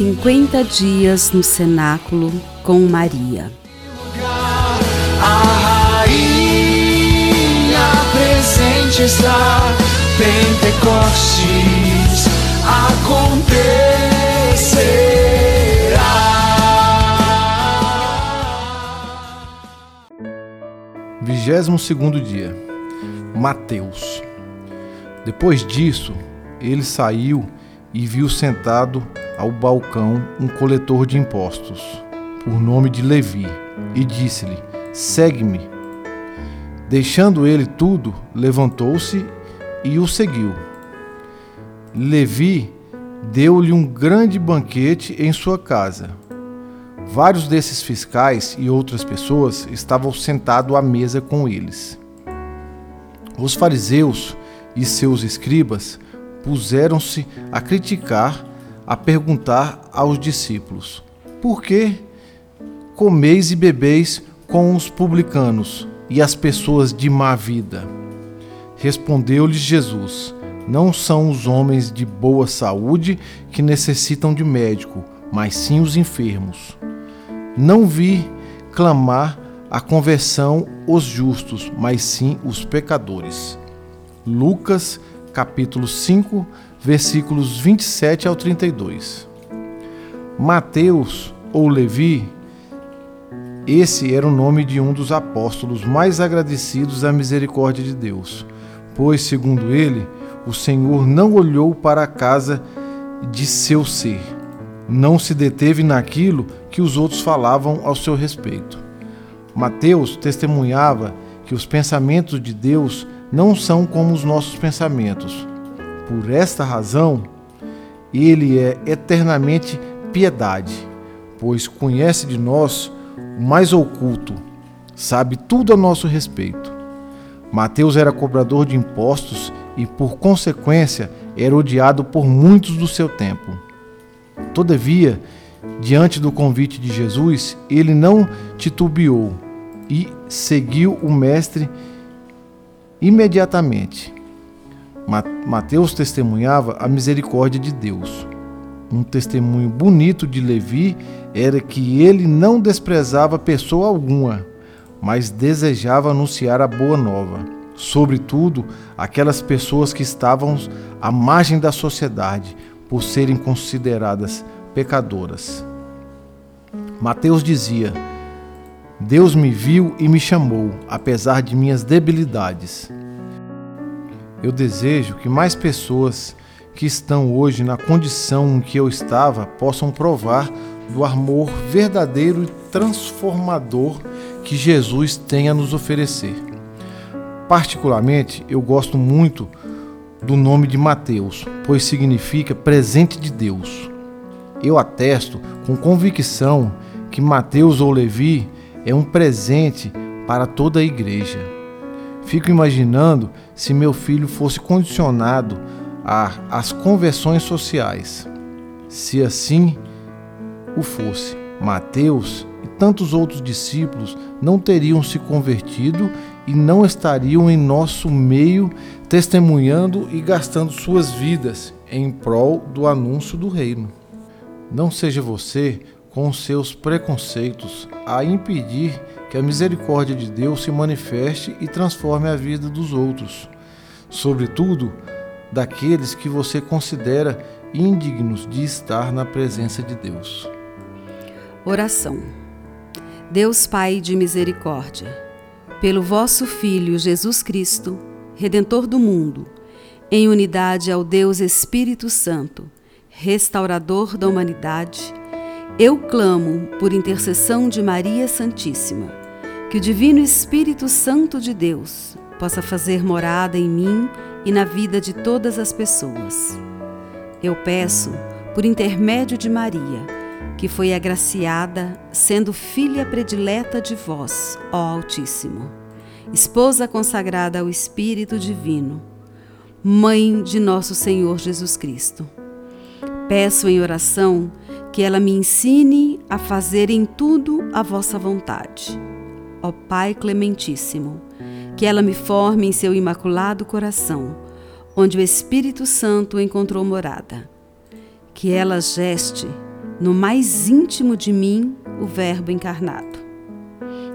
50 dias no cenáculo com Maria. A rainha presente está, Pentecostes acontecerá. Vigésimo segundo dia. Mateus. Depois disso, ele saiu e viu sentado ao balcão um coletor de impostos, por nome de Levi, e disse-lhe: Segue-me. Deixando ele tudo, levantou-se e o seguiu. Levi deu-lhe um grande banquete em sua casa. Vários desses fiscais e outras pessoas estavam sentados à mesa com eles. Os fariseus e seus escribas puseram-se a criticar, a perguntar aos discípulos: Por que comeis e bebeis com os publicanos e as pessoas de má vida? Respondeu-lhes Jesus: Não são os homens de boa saúde que necessitam de médico, mas sim os enfermos. Não vi clamar a conversão os justos, mas sim os pecadores. Lucas capítulo 5, versículos 27 ao 32. Mateus ou Levi, esse era o nome de um dos apóstolos mais agradecidos à misericórdia de Deus, pois, segundo ele, o Senhor não olhou para a casa de seu ser, não se deteve naquilo que os outros falavam ao seu respeito. Mateus testemunhava que os pensamentos de Deus não são como os nossos pensamentos. Por esta razão, ele é eternamente piedade, pois conhece de nós o mais oculto, sabe tudo a nosso respeito. Mateus era cobrador de impostos e, por consequência, era odiado por muitos do seu tempo. Todavia, diante do convite de Jesus, ele não titubeou e seguiu o Mestre imediatamente. Mateus testemunhava a misericórdia de Deus. Um testemunho bonito de Levi era que ele não desprezava pessoa alguma, mas desejava anunciar a boa nova, sobretudo aquelas pessoas que estavam à margem da sociedade por serem consideradas pecadoras. Mateus dizia: Deus me viu e me chamou, apesar de minhas debilidades. Eu desejo que mais pessoas que estão hoje na condição em que eu estava possam provar do amor verdadeiro e transformador que Jesus tem a nos oferecer. Particularmente, eu gosto muito do nome de Mateus, pois significa presente de Deus. Eu atesto com convicção que Mateus ou Levi é um presente para toda a igreja. Fico imaginando se meu filho fosse condicionado às conversões sociais. Se assim o fosse, Mateus e tantos outros discípulos não teriam se convertido e não estariam em nosso meio testemunhando e gastando suas vidas em prol do anúncio do reino. Não seja você com seus preconceitos a impedir que a misericórdia de Deus se manifeste e transforme a vida dos outros, sobretudo daqueles que você considera indignos de estar na presença de Deus. Oração. Deus Pai de misericórdia, pelo vosso Filho Jesus Cristo, Redentor do mundo, em unidade ao Deus Espírito Santo, restaurador da humanidade, eu clamo por intercessão de Maria Santíssima, que o Divino Espírito Santo de Deus possa fazer morada em mim e na vida de todas as pessoas. Eu peço, por intermédio de Maria, que foi agraciada, sendo filha predileta de vós, ó Altíssimo, esposa consagrada ao Espírito Divino, mãe de nosso Senhor Jesus Cristo. Peço em oração que ela me ensine a fazer em tudo a vossa vontade. Ó Pai Clementíssimo, que ela me forme em seu imaculado coração, onde o Espírito Santo encontrou morada. Que ela geste no mais íntimo de mim, o Verbo encarnado.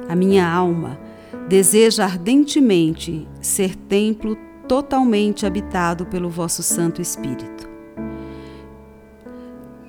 A minha alma deseja ardentemente ser templo totalmente habitado pelo vosso Santo Espírito.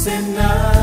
sinner.